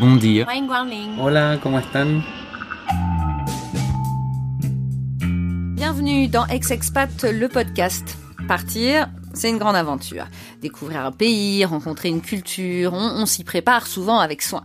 Bon dia. Hola, ¿cómo están? Bienvenue dans Ex-Expat, le podcast. Partir, c'est une grande aventure. Découvrir un pays, rencontrer une culture, on, on s'y prépare souvent avec soin.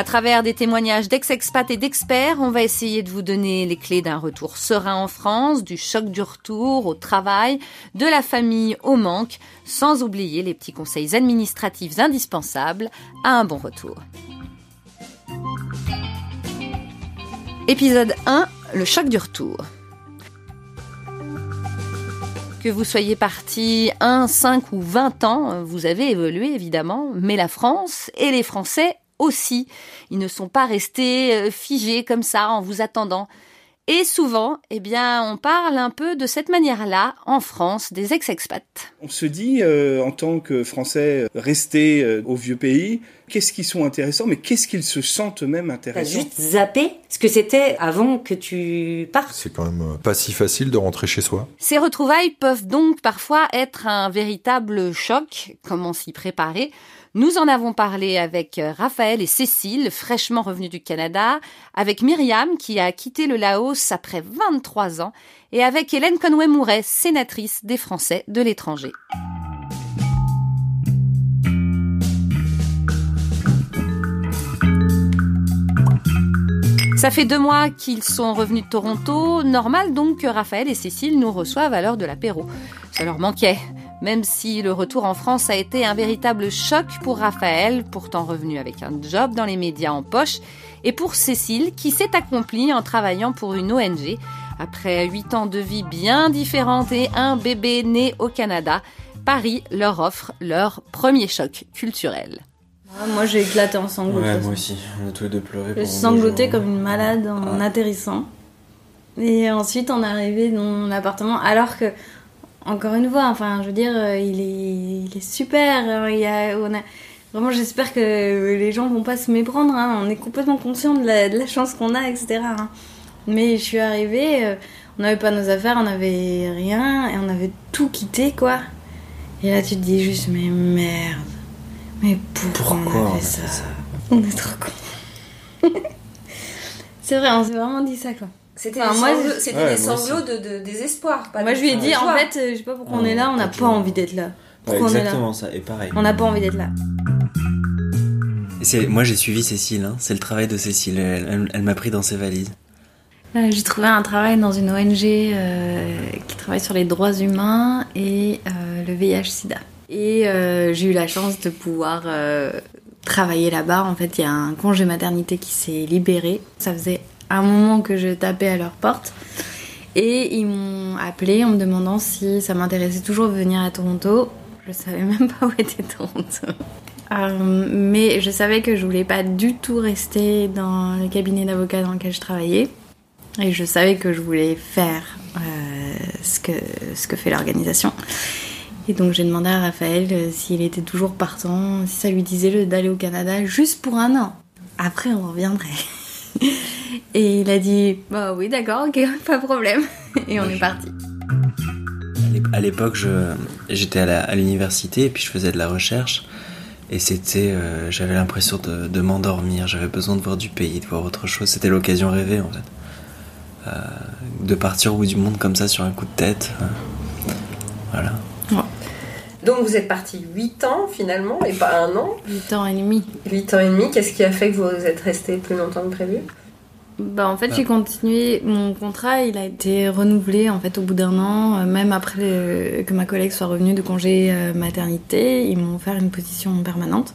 À travers des témoignages d'ex-expats et d'experts, on va essayer de vous donner les clés d'un retour serein en France, du choc du retour au travail, de la famille au manque, sans oublier les petits conseils administratifs indispensables à un bon retour. Épisode 1, le choc du retour. Que vous soyez parti 1, 5 ou 20 ans, vous avez évolué évidemment, mais la France et les Français aussi. Ils ne sont pas restés euh, figés comme ça en vous attendant. Et souvent, eh bien, on parle un peu de cette manière-là en France des ex-expats. On se dit, euh, en tant que Français restés euh, au vieux pays, qu'est-ce qu'ils sont intéressants, mais qu'est-ce qu'ils se sentent eux-mêmes T'as intéressants juste zappé ce que c'était avant que tu partes. C'est quand même pas si facile de rentrer chez soi. Ces retrouvailles peuvent donc parfois être un véritable choc. Comment s'y préparer Nous en avons parlé avec Raphaël et Cécile, fraîchement revenus du Canada, avec Myriam qui a quitté le Laos après 23 ans, et avec Hélène Conway-Mouret, sénatrice des Français de l'étranger. Ça fait deux mois qu'ils sont revenus de Toronto. Normal donc que Raphaël et Cécile nous reçoivent à l'heure de l'apéro. Ça leur manquait. Même si le retour en France a été un véritable choc pour Raphaël, pourtant revenu avec un job dans les médias en poche, et pour Cécile, qui s'est accomplie en travaillant pour une ONG. Après huit ans de vie bien différente et un bébé né au Canada, Paris leur offre leur premier choc culturel. Ah, moi j'ai éclaté en sanglots. Ouais, de toute moi aussi. On a tous les deux pleuré. Sangloté jours. comme une malade en Ah. atterrissant. Et ensuite on est arrivé dans l'appartement alors que, encore une fois, enfin je veux dire, euh, il est, il est super. euh, Il y a, on a, vraiment j'espère que les gens vont pas se méprendre. hein, On est complètement conscient de la, de la chance qu'on a, etc. hein. Mais je suis arrivée, euh, on n'avait pas nos affaires, on n'avait rien et on avait tout quitté quoi. Et là tu te dis juste mais merde. Mais pourquoi, Pourquoi on a on a fait fait ça? Ça On est trop cons. C'est vrai, on s'est vraiment dit ça quoi. C'était Enfin, des Ouais, des sanglots de, de désespoir. Pas Moi de- je lui ai dit en joie. fait, je sais pas pourquoi on est là, on n'a pas envie d'être là. Ouais, Pourquoi on est là exactement ça. Et pareil. On n'a pas envie d'être là. Moi j'ai suivi Cécile, hein. c'est le travail de Cécile, elle, elle- elle m'a pris dans ses valises. Euh, J'ai trouvé un travail dans une ONG euh, qui travaille sur les droits humains et euh, le VIH-Sida. Et euh, j'ai eu la chance de pouvoir euh, travailler là-bas. En fait, il y a un congé maternité qui s'est libéré. Ça faisait un moment que je tapais à leur porte. Et ils m'ont appelé en me demandant si ça m'intéressait toujours de venir à Toronto. Je savais même pas où était Toronto. Euh, mais je savais que je voulais pas du tout rester dans le cabinet d'avocat dans lequel je travaillais. Et je savais que je voulais faire euh, ce, que, ce que fait l'organisation. Et donc j'ai demandé à Raphaël euh, s'il était toujours partant, si ça lui disait le- d'aller au Canada juste pour un an. Après on reviendrait. Et il a dit bah oui d'accord ok pas de problème. Et on est parti. À l'ép- À l'époque, je- j'étais à l'université et puis je faisais de la recherche. Et c'était, euh, j'avais l'impression de, de m'endormir, j'avais besoin de voir du pays, de voir autre chose. C'était l'occasion rêvée en fait. Euh, de partir au bout du monde comme ça sur un coup de tête. euh, voilà. Donc vous êtes parti 8 ans finalement et pas un an. 8 ans et demi. 8 ans et demi, qu'est-ce qui a fait que vous êtes resté plus longtemps que prévu? Bah en fait j'ai continué, mon contrat il a été renouvelé en fait au bout d'un an, euh, même après que ma collègue soit revenue de congé euh, maternité, ils m'ont offert une position permanente.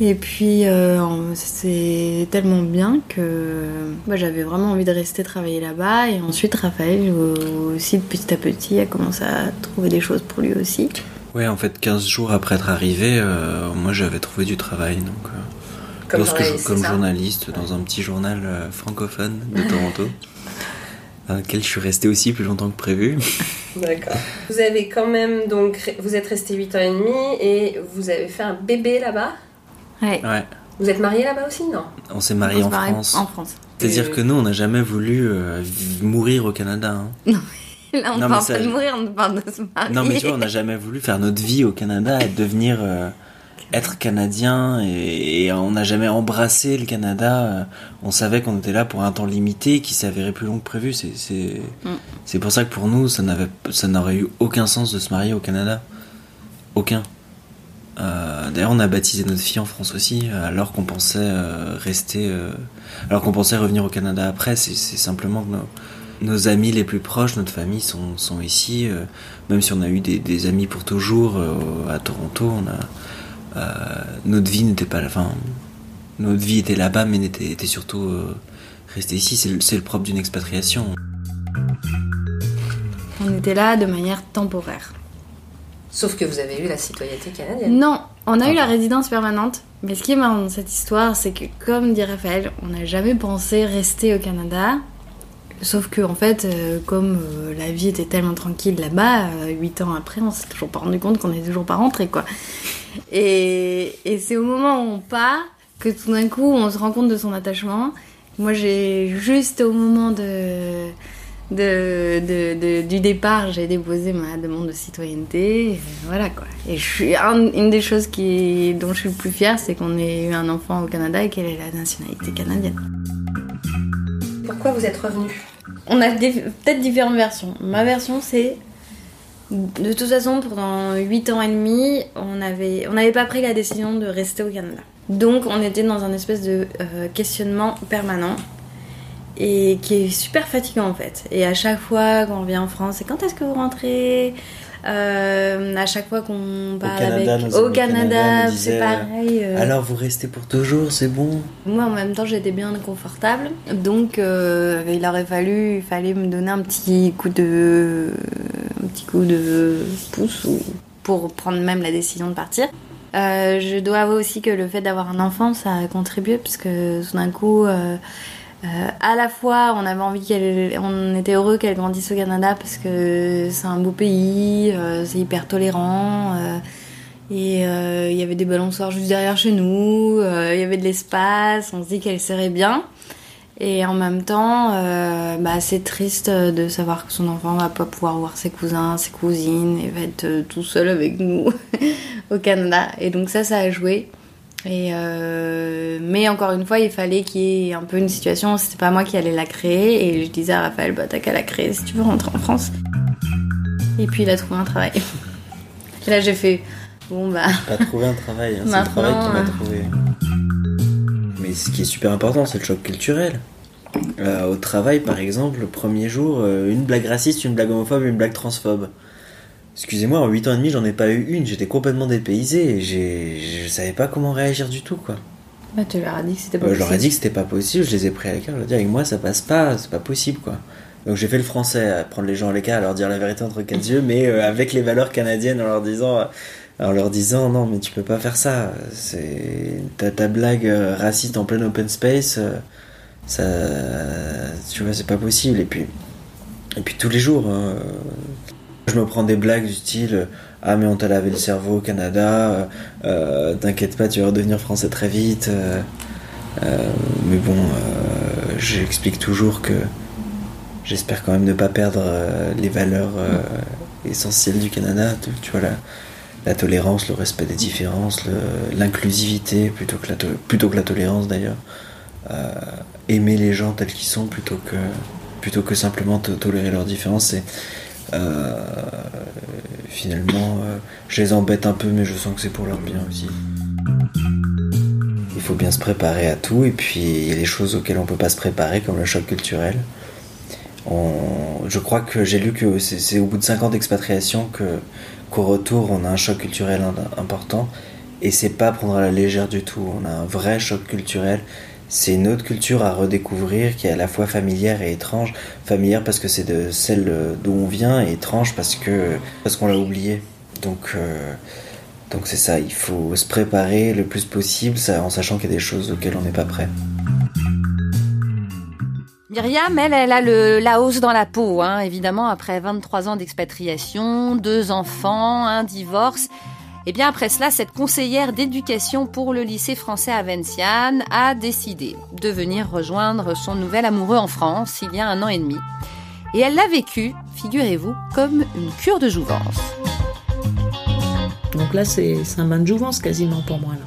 Et puis euh, c'est tellement bien que bah, j'avais vraiment envie de rester travailler là-bas et ensuite Raphaël aussi petit à petit a commencé à trouver des choses pour lui aussi. Ouais, en fait, 15 jours après être arrivé, euh, moi j'avais trouvé du travail. Donc, euh, Comme lorsque je- journaliste, comme dans un petit journal euh, francophone de Toronto. dans lequel je suis resté aussi plus longtemps que prévu. D'accord. Vous avez quand même donc vous êtes resté 8 ans et demi et vous avez fait un bébé là-bas? Ouais. Ouais. Vous êtes mariés là-bas aussi, non? On s'est mariés On en France. En France. C'est-à-dire que nous, on n'a jamais voulu euh, mourir au Canada. hein. Là, on Non, ne parle ça- pas de mourir, on parle de se marier. Non, mais tu vois, on n'a jamais voulu faire notre vie au Canada et devenir euh, être canadien et, et on n'a jamais embrassé le Canada. euh, On savait qu'on était là pour un temps limité qui avéré plus long que prévu. C'est Mm. pour ça que pour nous, ça n'aurait eu aucun sens de se marier au Canada. Aucun. Euh, D'ailleurs, on a baptisé notre fille en France aussi, euh, alors qu'on pensait euh, rester, euh, alors qu'on pensait revenir au Canada après. C'est simplement que nos, nos amis les plus proches, notre famille sont, sont ici. même si on a eu des, des amis pour toujours à Toronto, on a notre vie n'était pas, enfin, notre vie était là-bas, mais n'était était surtout euh, restée ici. C'est le, propre d'une expatriation. On était là de manière temporaire. Sauf que vous avez eu la citoyenneté canadienne. Non, on a eu la résidence permanente. Mais ce qui est marrant dans cette histoire, c'est que, comme dit Raphaël, on n'a jamais pensé rester au Canada. Sauf que, en fait, euh, comme euh, la vie était tellement tranquille là-bas, euh, huit ans après, on s'est toujours pas rendu compte qu'on n'est toujours pas rentré, quoi. Et, et c'est au moment où on part que tout d'un coup, on se rend compte de son attachement. Moi, j'ai juste au moment de, de, de- de- du départ, j'ai déposé ma demande de citoyenneté. Et voilà quoi. Et je suis un- une des choses qui, dont je suis le plus fière, c'est qu'on ait eu un enfant au Canada et qu'elle ait la nationalité canadienne. Pourquoi vous êtes revenu On a peut-être différentes versions. Ma version, c'est. De toute façon, pendant 8 ans et demi, on n'avait on pas pris la décision de rester au Canada. Donc, on était dans un espèce de euh, questionnement permanent et qui est super fatigant en fait. Et à chaque fois qu'on revient en France, c'est quand est-ce que vous rentrez? Euh, À chaque fois qu'on parle avec. Au Canada, c'est pareil. euh, Alors vous restez pour toujours, c'est bon? moi, en même temps, j'étais bien confortable. Donc, euh, il aurait fallu, il fallait me donner un petit coup de, un petit coup de pouce ou- pour prendre même la décision de partir. Je dois avouer aussi que le fait d'avoir un enfant, ça a contribué parce que tout d'un coup, à la fois, on avait envie qu'elle, était heureux qu'elle grandisse au Canada parce que c'est un beau pays, euh, c'est hyper tolérant. euh, et euh, il y avait des balançoires juste derrière chez nous, euh, il y avait de l'espace, on se dit qu'elle serait bien. Et en même temps, euh, bah, c'est triste de savoir que son enfant va pas pouvoir voir ses cousins, ses cousines, et va être euh, tout seul avec nous au Canada. Et donc ça, ça a joué. Et euh, mais encore une fois, il fallait qu'il y ait un peu une situation, c'était pas moi qui allais la créer. Et je disais à Raphaël, bah t'as qu'à la créer si tu veux rentrer en France. Et puis il a trouvé un travail. Et là j'ai fait, bon bah... Pas trouvé un travail, hein, c'est le travail qui m'a euh, trouvé. Mais ce qui est super important, c'est le choc culturel. Euh, au travail, par exemple, le premier jour, une blague raciste, une blague homophobe, une blague transphobe. Excusez-moi, en 8 ans et demi, j'en ai pas eu une, j'étais complètement dépaysé et je savais pas comment réagir du tout, quoi. Bah tu leur as dit que c'était pas Euh, je leur ai possible. dit que c'était pas possible, je les ai pris à l'écart, je leur ai dit avec moi ça passe pas, c'est pas possible, quoi. Donc j'ai fait le français, à prendre les gens à l'écart, à leur dire la vérité entre quatre yeux, mais euh, avec les valeurs canadiennes en leur disant, en leur disant non mais tu peux pas faire ça, c'est ta, blague euh, raciste en plein open space, ça, tu vois c'est pas possible. Et puis, et puis tous les jours, hein, je me prends des blagues du style ah mais on t'a lavé le cerveau au Canada, euh, euh, t'inquiète pas tu vas redevenir français très vite. euh, euh, mais bon, euh, j'explique toujours que j'espère quand même ne pas perdre les valeurs essentielles du Canada. Tu, vois, la, tolérance, le respect des différences, l'inclusivité plutôt, que la plutôt que la tolérance d'ailleurs. Euh, aimer les gens tels qu'ils sont plutôt que, plutôt que simplement to- tolérer leurs différences. Euh, finalement, euh, je les embête un peu, mais je sens que c'est pour leur bien aussi. Il faut bien se préparer à tout, et puis il y a des choses auxquelles on peut pas se préparer, comme le choc culturel. Je crois que j'ai lu que c'est au bout de 5 ans d'expatriation que qu'au retour on a un choc culturel important, et c'est pas prendre à la légère du tout. On a un vrai choc culturel. C'est une autre culture à redécouvrir qui est à la fois familière et étrange. Familière parce que c'est de celle d'où on vient, et étrange parce que parce qu'on l'a oublié. Donc euh, donc c'est ça, il faut se préparer le plus possible en sachant qu'il y a des choses auxquelles on n'est pas prêt. Myriam, elle, elle a le Laos dans la peau, hein, évidemment, après 23 ans d'expatriation, deux enfants, un divorce. Et bien après cela, cette conseillère d'éducation pour le lycée français à Vinciane a décidé de venir rejoindre son nouvel amoureux en France il y a un an et demi. Et elle l'a vécu, figurez-vous, comme une cure de jouvence. Donc là, c'est c'est un bain de jouvence quasiment pour moi. Là.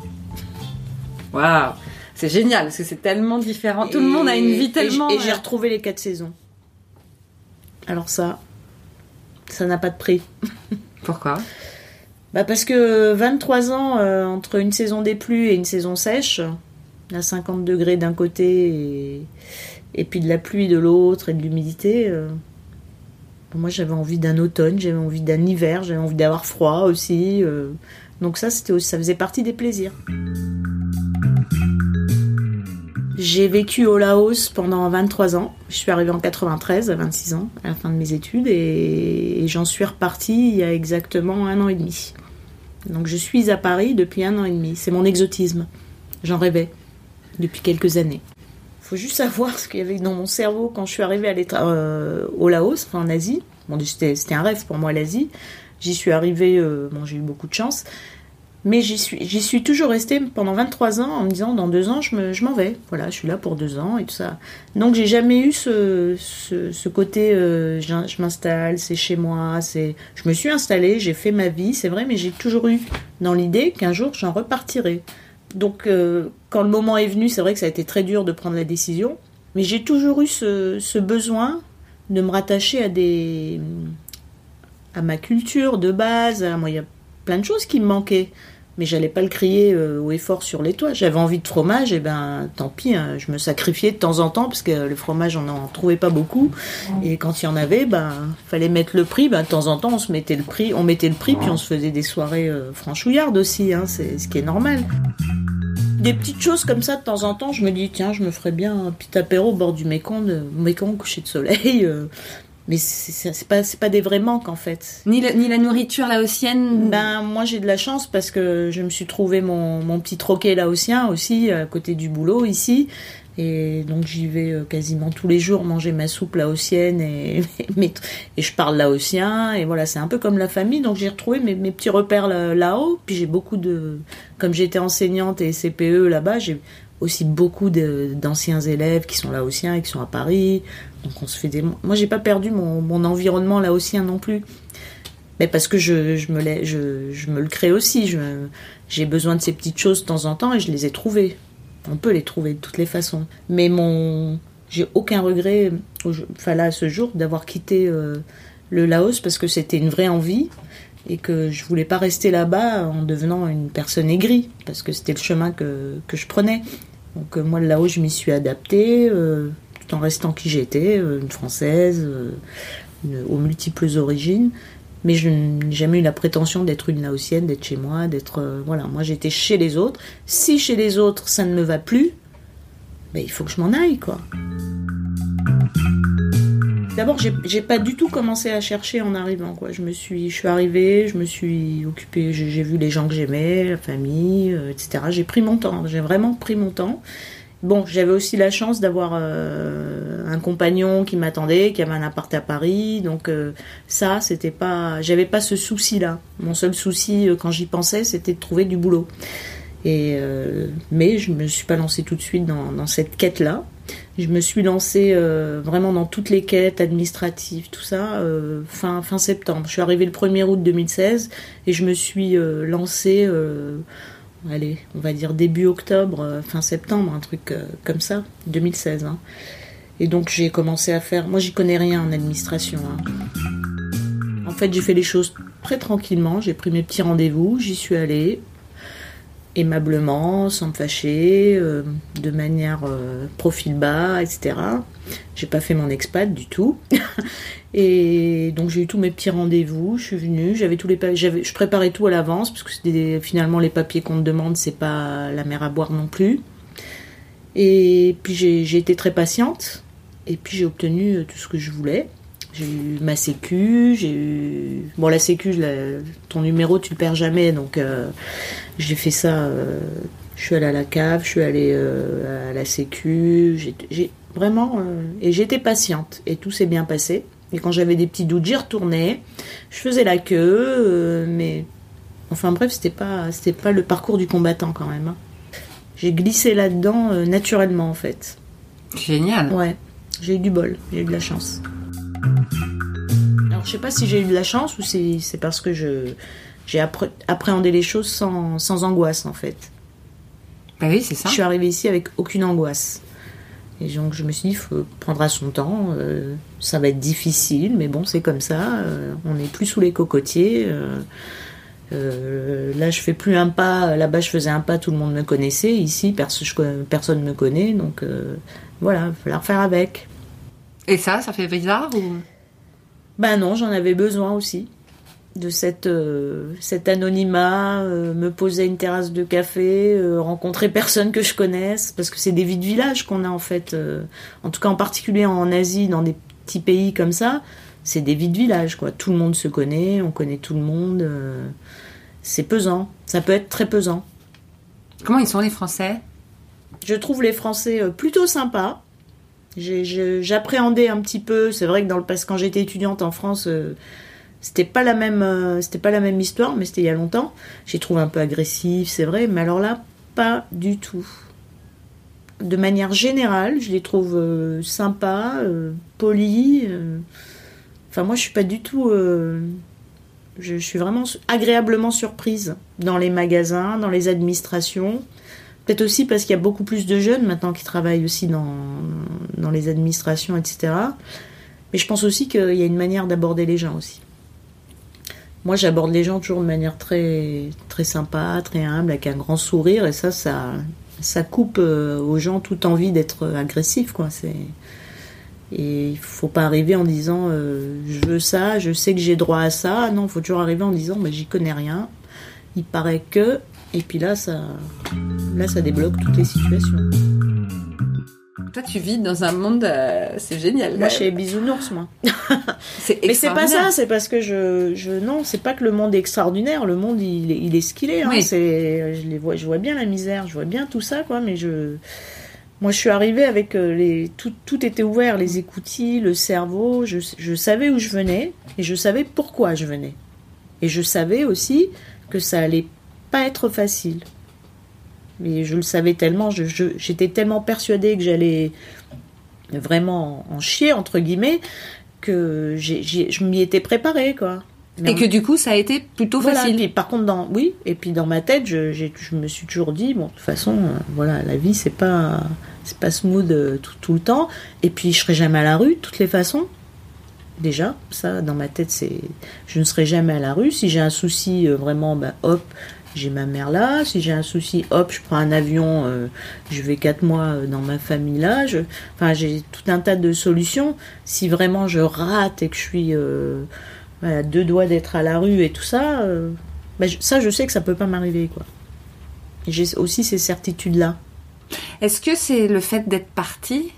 Waouh C'est génial, parce que c'est tellement différent. Tout le monde a une vie tellement... Et j'ai retrouvé les quatre saisons. Alors ça, ça n'a pas de prix. Pourquoi? Bah parce que 23 ans euh, entre une saison des pluies et une saison sèche, à 50 degrés d'un côté et, puis de la pluie de l'autre et de l'humidité, euh, moi j'avais envie d'un automne, j'avais envie d'un hiver, j'avais envie d'avoir froid aussi. euh, donc ça, c'était ça faisait partie des plaisirs. J'ai vécu au Laos pendant 23 ans. Je suis arrivée en 93, à 26 ans, à la fin de mes études, et, et j'en suis repartie il y a exactement un an et demi. Donc je suis à Paris depuis un an et demi. C'est mon exotisme. J'en rêvais depuis quelques années. faut juste savoir ce qu'il y avait dans mon cerveau quand je suis arrivée à euh, au Laos, en Asie. C'était un rêve pour moi l'Asie. J'y suis arrivée, euh, bon, j'ai eu beaucoup de chance. Mais j'y suis, j'y suis toujours restée pendant 23 ans en me disant dans deux ans je, me- je m'en vais. Voilà, je suis là pour deux ans et tout ça. Donc j'ai jamais eu ce, ce, côté euh, je, m'installe, c'est chez moi, c'est. Je me suis installée, j'ai fait ma vie, c'est vrai, mais j'ai toujours eu dans l'idée qu'un jour j'en repartirai. Donc euh, quand le moment est venu, c'est vrai que ça a été très dur de prendre la décision, mais j'ai toujours eu ce, ce besoin de me rattacher à des à ma culture de base. Moi, il y a plein de choses qui me manquaient mais j'allais pas le crier euh, haut et fort sur les toits. J'avais envie de fromage, et ben tant pis, hein, je me sacrifiais de temps en temps parce que le fromage on n'en trouvait pas beaucoup. Et quand il y en avait, ben fallait mettre le prix. Ben de temps en temps on se mettait le prix, on mettait le prix, puis on se faisait des soirées euh, franchouillardes aussi, hein, c'est ce qui est normal. Des petites choses comme ça de temps en temps, je me dis tiens, je me ferais bien un petit apéro au bord du Mékong, euh, Mékong coucher de soleil. euh, mais c'est pas c'est pas des vrais manques en fait. Ni, le- ni la nourriture laotienne Ben moi j'ai de la chance parce que je me suis trouvé mon, mon petit troquet laotien aussi à côté du boulot ici. Et donc j'y vais euh, quasiment tous les jours manger ma soupe laotienne et mes- et je parle laotien. Et voilà c'est un peu comme la famille. Donc j'ai retrouvé mes, mes petits repères là- là-haut. Puis j'ai beaucoup de comme j'étais enseignante et CPE là-bas j'ai aussi beaucoup d'anciens élèves qui sont laotiens et qui sont à Paris donc on se fait des moi j'ai pas perdu mon, mon environnement laotien non plus mais parce que je, je, me, je, je me le crée aussi. J'ai besoin de ces petites choses de temps en temps et je les ai trouvées. On peut les trouver de toutes les façons. Mais mon, j'ai aucun regret, enfin là, à ce jour, d'avoir quitté euh, le Laos parce que c'était une vraie envie et que je voulais pas rester là-bas en devenant une personne aigrie parce que c'était le chemin que, que je prenais. Donc euh, moi, le Laos, je m'y suis adaptée euh, en restant qui j'étais, euh, une française, euh, aux multiples origines. Mais je n'ai jamais eu la prétention d'être une laotienne, d'être chez moi, d'être. euh, voilà, moi j'étais chez les autres. Si chez les autres ça ne me va plus, ben, il faut que je m'en aille, quoi. D'abord, j'ai pas du tout commencé à chercher en arrivant, quoi. Je me suis, je suis arrivée, je me suis occupée, j'ai vu les gens que j'aimais, la famille, etc. J'ai pris mon temps, j'ai vraiment pris mon temps. Bon, j'avais aussi la chance d'avoir euh, un compagnon qui m'attendait, qui avait un appart à Paris, donc euh, ça, c'était pas, j'avais pas ce souci-là. Mon seul souci, euh, quand j'y pensais, c'était de trouver du boulot. Et mais je me suis pas lancée tout de suite dans, cette quête-là. Je me suis lancée vraiment dans toutes les quêtes administratives, tout ça, fin, fin septembre. Je suis arrivée le 1er août 2016 et je me suis lancée, allez, on va dire début octobre, euh, fin septembre, un truc euh, comme ça, 2016. hein. Et donc j'ai commencé à faire. Moi, j'y connais rien en administration. hein. En fait, j'ai fait les choses très tranquillement. J'ai pris mes petits rendez-vous, j'y suis allée aimablement, sans me fâcher, euh, de manière euh, profil bas, etc. J'ai pas fait mon expat du tout. Et donc j'ai eu tous mes petits rendez-vous, je suis venue, j'avais tous les j'avais je préparais tout à l'avance parce que finalement les papiers qu'on te demande, c'est pas la mer à boire non plus. Et puis j'ai j'ai été très patiente et puis j'ai obtenu euh, tout ce que je voulais. J'ai eu ma sécu, j'ai eu bon la sécu, la- ton numéro tu le perds jamais donc euh, j'ai fait ça. euh, je suis allée à la cave, je suis allée euh, à la sécu. j'ai- Vraiment. et j'étais patiente. Et tout s'est bien passé. Et quand j'avais des petits doutes, j'y retournais. Je faisais la queue. mais. Enfin bref, c'était pas, pas le parcours du combattant quand même. hein. J'ai glissé là-dedans naturellement en fait. Génial. Ouais, j'ai eu du bol, j'ai eu de la chance. Alors je sais pas si j'ai eu de la chance ou si c'est parce que je j'ai appré- appréhendé les choses sans, sans angoisse en fait. Bah oui, c'est ça. Je suis arrivée ici avec aucune angoisse. Et donc je me suis dit, il faut prendre à son temps, euh, ça va être difficile, mais bon, c'est comme ça, euh, on n'est plus sous les cocotiers. euh, là, je fais plus un pas, là-bas, je faisais un pas, tout le monde me connaissait, ici, personne me connaît, donc voilà, il va falloir faire avec. Et ça, ça fait bizarre ou? Ben non, j'en avais besoin aussi de cette, euh, cet anonymat, euh, me poser à une terrasse de café, euh, rencontrer personne que je connaisse, parce que c'est des vies de village qu'on a en fait, en tout cas en particulier en Asie, dans des petits pays comme ça, c'est des vies de village quoi. Tout le monde se connaît, on connaît tout le monde, c'est pesant, ça peut être très pesant. Comment ils sont les Français? Je trouve les Français plutôt sympas. J'appréhendais un petit peu. C'est vrai que dans le passé, quand j'étais étudiante en France, euh, c'était pas la même, euh, c'était pas la même histoire, mais c'était il y a longtemps. J'ai trouvé un peu agressif, c'est vrai, mais alors là, pas du tout. De manière générale, je les trouve euh, sympas, polis. Enfin, moi, je suis pas du tout. je, suis vraiment agréablement surprise dans les magasins, dans les administrations. Peut-être aussi parce qu'il y a beaucoup plus de jeunes maintenant qui travaillent aussi dans, les administrations, etc. Mais je pense aussi qu'il y a une manière d'aborder les gens aussi. Moi, j'aborde les gens toujours de manière très, très sympa, très humble, avec un grand sourire, et ça, ça, coupe euh, aux gens toute envie d'être agressif, quoi. Et il faut pas arriver en disant euh, je veux ça, je sais que j'ai droit à ça. Non, il faut toujours arriver en disant mais j'y connais rien. Il paraît que et puis là ça là ça débloque toutes les situations. Toi, tu vis dans un monde, euh, c'est génial. Moi, je suis bisounours, moi. Mais c'est pas ça, c'est parce que je, je non, c'est pas que le monde est extraordinaire. Le monde, il, est- il est ce qu'il est. hein. Oui. C'est, je les vois, je vois bien la misère, je vois bien tout ça, quoi. Mais je, moi, je suis arrivée avec euh, les, tout, tout était ouvert, les écoutilles, le cerveau. Je, je savais où je venais et je savais pourquoi je venais. Et je savais aussi que ça allait pas être facile. Mais je le savais tellement, j'étais tellement persuadée que j'allais vraiment en chier entre guillemets que je m'y étais préparée quoi. Mais Et que du coup, ça a été plutôt voilà, facile. puis par contre dans oui et puis dans ma tête je, je me suis toujours dit bon de toute façon euh, voilà la vie c'est pas c'est pas smooth euh, tout, tout le temps et puis je serai jamais à la rue de toutes les façons déjà ça dans ma tête c'est je ne serai jamais à la rue si j'ai un souci euh, vraiment bah, hop j'ai ma mère là si j'ai un souci hop je prends un avion euh, je vais quatre mois euh, dans ma famille là je enfin j'ai tout un tas de solutions si vraiment je rate et que je suis euh, à deux doigts d'être à la rue et tout ça euh, je- ça je sais que ça peut pas m'arriver quoi j'ai aussi ces certitudes là Est-ce que c'est le fait d'être parti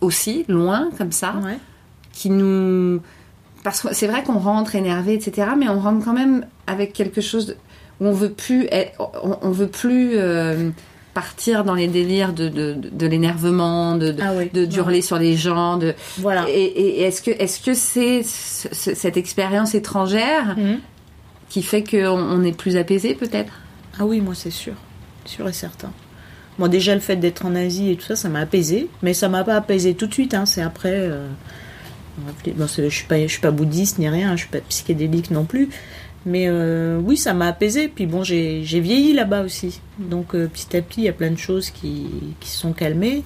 aussi, loin, comme ça, ouais qui nous. Parce que c'est vrai qu'on rentre énervé, etc., mais on rentre quand même avec quelque chose de- où on veut plus, être- on, on veut plus euh, partir dans les délires de, de, de- de l'énervement, de, de, Ah oui. de d'hurler sur les gens. De... voilà Et, et est-ce que est-ce que c'est ce- ce- cette expérience étrangère Mhm. qui fait qu'on on est plus apaisé, peut-être? Ah oui, moi c'est sûr, sûr et certain. Moi déjà le fait d'être en Asie et tout ça, ça m'a apaisé, mais ça m'a pas apaisé tout de suite. Hein. C'est après. euh, bon, je suis pas, je suis pas bouddhiste ni rien, je suis pas psychédélique non plus. Mais euh, oui, ça m'a apaisé. Puis bon, j'ai vieilli là-bas aussi. Donc euh, petit à petit, il y a plein de choses qui, qui se sont calmées.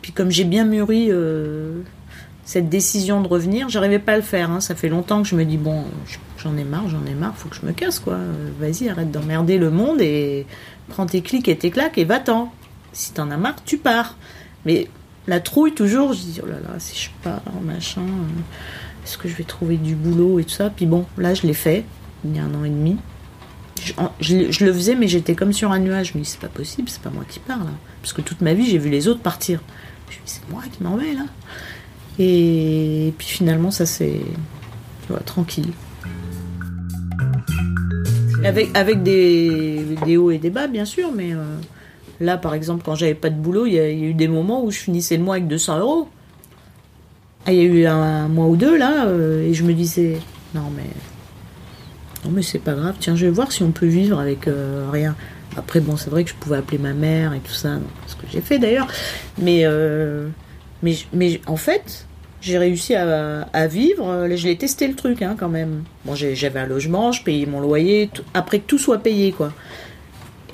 Puis comme j'ai bien mûri euh, cette décision de revenir, j'arrivais pas à le faire. hein. Ça fait longtemps que je me dis bon, j'en ai marre, j'en ai marre, faut que je me casse quoi. Vas-y, arrête d'emmerder le monde et prends tes clics et tes claques et va-t'en. Si t'en as marre, tu pars. Mais la trouille toujours, je dis oh là là, si je pars, machin, est-ce que je vais trouver du boulot et tout ça? Puis bon, là je l'ai fait il y a un an et demi. Je, le faisais, mais j'étais comme sur un nuage. Je me c'est pas possible, c'est pas moi qui pars là. Parce que toute ma vie j'ai vu les autres partir. Je me c'est moi qui m'en vais là. Et puis finalement ça c'est voilà, tranquille. Avec, avec des, des hauts et des bas, bien sûr, mais euh, Là, par exemple, quand j'avais pas de boulot, il y, a il y a eu des moments où je finissais le mois avec 200 euros. Ah, il y a eu un, mois ou deux là, euh, et je me disais, non mais, non mais c'est pas grave. Tiens, je vais voir si on peut vivre avec euh, rien. Après, bon, c'est vrai que je pouvais appeler ma mère et tout ça, ce que j'ai fait d'ailleurs. Mais, euh, mais, mais en fait, j'ai réussi à, à vivre. Euh, Je l'ai testé le truc hein, quand même. Bon, j'avais un logement, je payais mon loyer, après que tout soit payé quoi.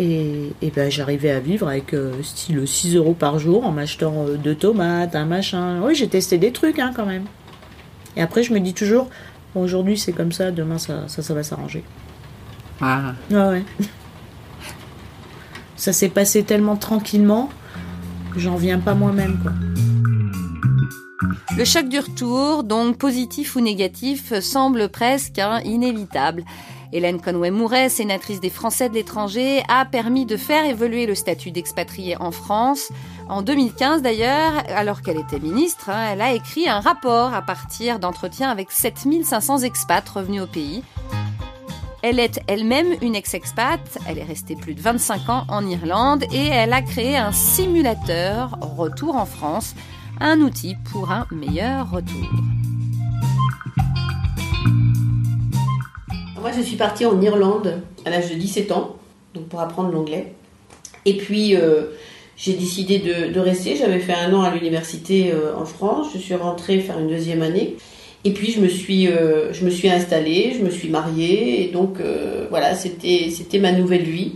Et, et ben j'arrivais à vivre avec style 6 euros par jour en m'achetant deux tomates, un machin. Oui, j'ai testé des trucs hein, quand même. Et après, je me dis toujours, bon, aujourd'hui c'est comme ça, demain ça, ça, ça va s'arranger. Ah. Ah ouais. Ça s'est passé tellement tranquillement que j'en viens pas moi-même quoi. Le choc du retour, donc positif ou négatif, semble presque hein, inévitable. Hélène Conway-Mouret, sénatrice des Français de l'étranger, a permis de faire évoluer le statut d'expatrié en France. En 2015 d'ailleurs, alors qu'elle était ministre, hein, elle a écrit un rapport à partir d'entretiens avec 7500 expats revenus au pays. Elle est elle-même une ex-expat, elle est restée plus de 25 ans en Irlande et elle a créé un simulateur Retour en France, un outil pour un meilleur retour. Moi, je suis partie en Irlande à l'âge de 17 ans, donc pour apprendre l'anglais. Et puis, euh, j'ai décidé de, rester. J'avais fait un an à l'université euh, en France. Je suis rentrée faire une deuxième année. Et puis, je me suis, euh, je me suis installée, je me suis mariée. Et donc, voilà, c'était, ma nouvelle vie.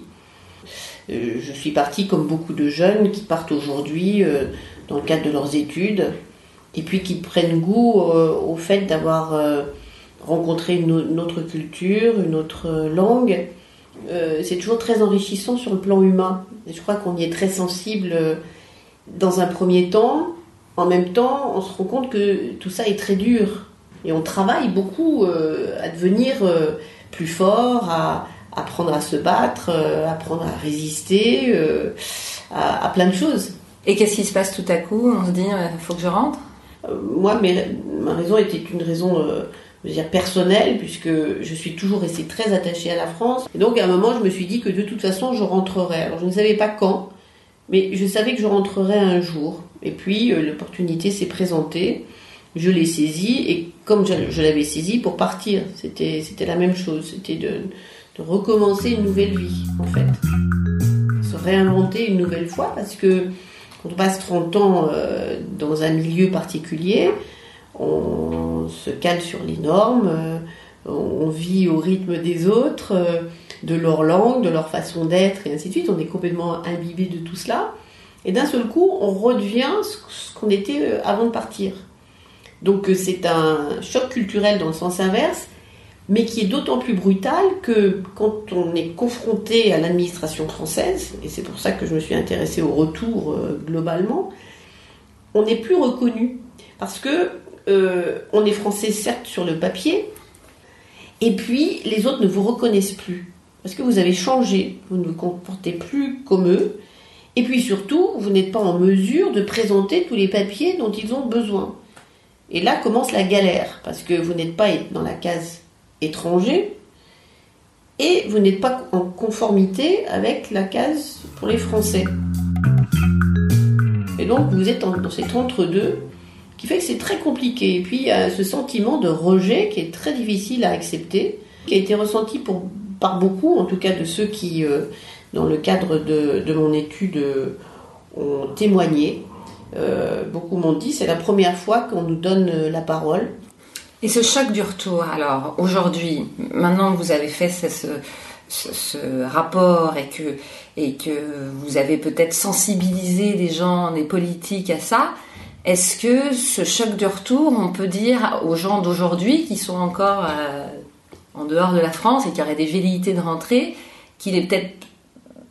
Je suis partie comme beaucoup de jeunes qui partent aujourd'hui dans le cadre de leurs études. Et puis, qui prennent goût au fait d'avoir rencontrer une, au- une autre culture, une autre euh, langue. Euh, c'est toujours très enrichissant sur le plan humain. Et je crois qu'on y est très sensible euh, dans un premier temps. En même temps, on se rend compte que tout ça est très dur. Et on travaille beaucoup euh, à devenir euh, plus fort, à apprendre à se battre, euh, apprendre à résister, à, à plein de choses. Et qu'est-ce qui se passe tout à coup? On se dit, il faut que je rentre? Moi, mes- ma raison était une raison je veux dire, personnelle, puisque je suis toujours restée très attachée à la France. Et donc, à un moment, je me suis dit que de toute façon, je rentrerais. Alors, je ne savais pas quand, mais je savais que je rentrerais un jour. Et puis, euh, l'opportunité s'est présentée. Je l'ai saisie, et comme je, l'avais saisie pour partir, c'était c'était la même chose. C'était de, de recommencer une nouvelle vie, en fait. Se réinventer une nouvelle fois, parce que quand on passe 30 ans euh, dans un milieu particulier, on se cale sur les normes, euh, on vit au rythme des autres, euh, de leur langue, de leur façon d'être, et ainsi de suite. On est complètement imbibé de tout cela. Et d'un seul coup, on redevient ce qu'on était euh, avant de partir. Donc c'est un choc culturel dans le sens inverse, mais qui est d'autant plus brutal que quand on est confronté à l'administration française, et c'est pour ça que je me suis intéressée au retour globalement, on n'est plus reconnu. Parce que euh, on est français certes sur le papier, et puis les autres ne vous reconnaissent plus. Parce que vous avez changé, vous ne vous comportez plus comme eux, et puis surtout, vous n'êtes pas en mesure de présenter tous les papiers dont ils ont besoin. Et là commence la galère, parce que vous n'êtes pas dans la case étranger, et vous n'êtes pas en conformité avec la case pour les Français. Et donc vous êtes dans cet entre-deux qui fait que c'est très compliqué. Et puis il y a ce sentiment de rejet qui est très difficile à accepter, qui a été ressenti par beaucoup, en tout cas de ceux qui, euh, dans le cadre de, de mon étude, euh, ont témoigné. Euh, beaucoup m'ont dit c'est la première fois qu'on nous donne la parole. Et ce choc du retour, alors aujourd'hui, maintenant que vous avez fait ce, ce- ce rapport et que, et que vous avez peut-être sensibilisé des gens, des politiques à ça, est-ce que ce choc du retour, on peut dire aux gens d'aujourd'hui qui sont encore euh, en dehors de la France et qui auraient des velléités de rentrer, qu'il est peut-être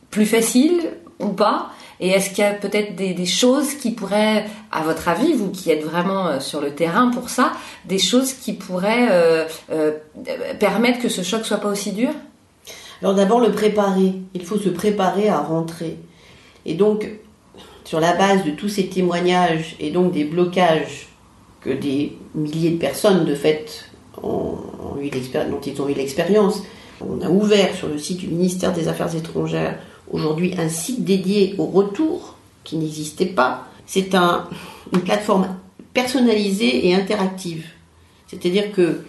plus facile ou pas? Et est-ce qu'il y a peut-être des, choses qui pourraient, à votre avis, vous qui êtes vraiment euh, sur le terrain pour ça, des choses qui pourraient euh, permettre que ce choc soit pas aussi dur? Alors d'abord le préparer. Il faut se préparer à rentrer. Et donc, sur la base de tous ces témoignages et donc des blocages que des milliers de personnes, de fait, ont, eu l'expérience, on a ouvert sur le site du ministère des Affaires étrangères aujourd'hui un site dédié au retour qui n'existait pas. C'est un, une plateforme personnalisée et interactive. C'est-à-dire que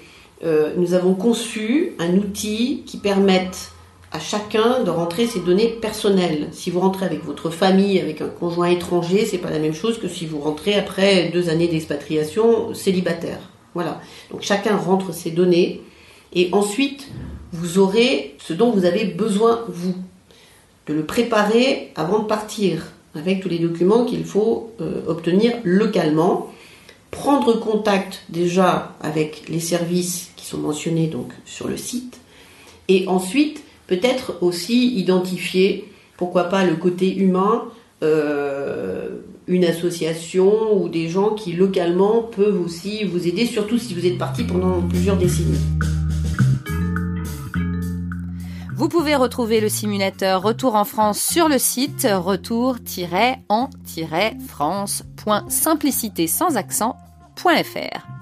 euh, nous avons conçu un outil qui permette à chacun de rentrer ses données personnelles. Si vous rentrez avec votre famille, avec un conjoint étranger, c'est pas la même chose que si vous rentrez après deux années d'expatriation célibataire. Voilà. Donc chacun rentre ses données et ensuite vous aurez ce dont vous avez besoin vous de le préparer avant de partir avec tous les documents qu'il faut euh, obtenir localement prendre contact déjà avec les services qui sont mentionnés donc sur le site et ensuite peut-être aussi identifier pourquoi pas le côté humain euh, une association ou des gens qui localement peuvent aussi vous aider surtout si vous êtes parti pendant plusieurs décennies. Vous pouvez retrouver le simulateur Retour en France sur le site retour-en-france.simplicité sans accent.fr.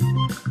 Thank you.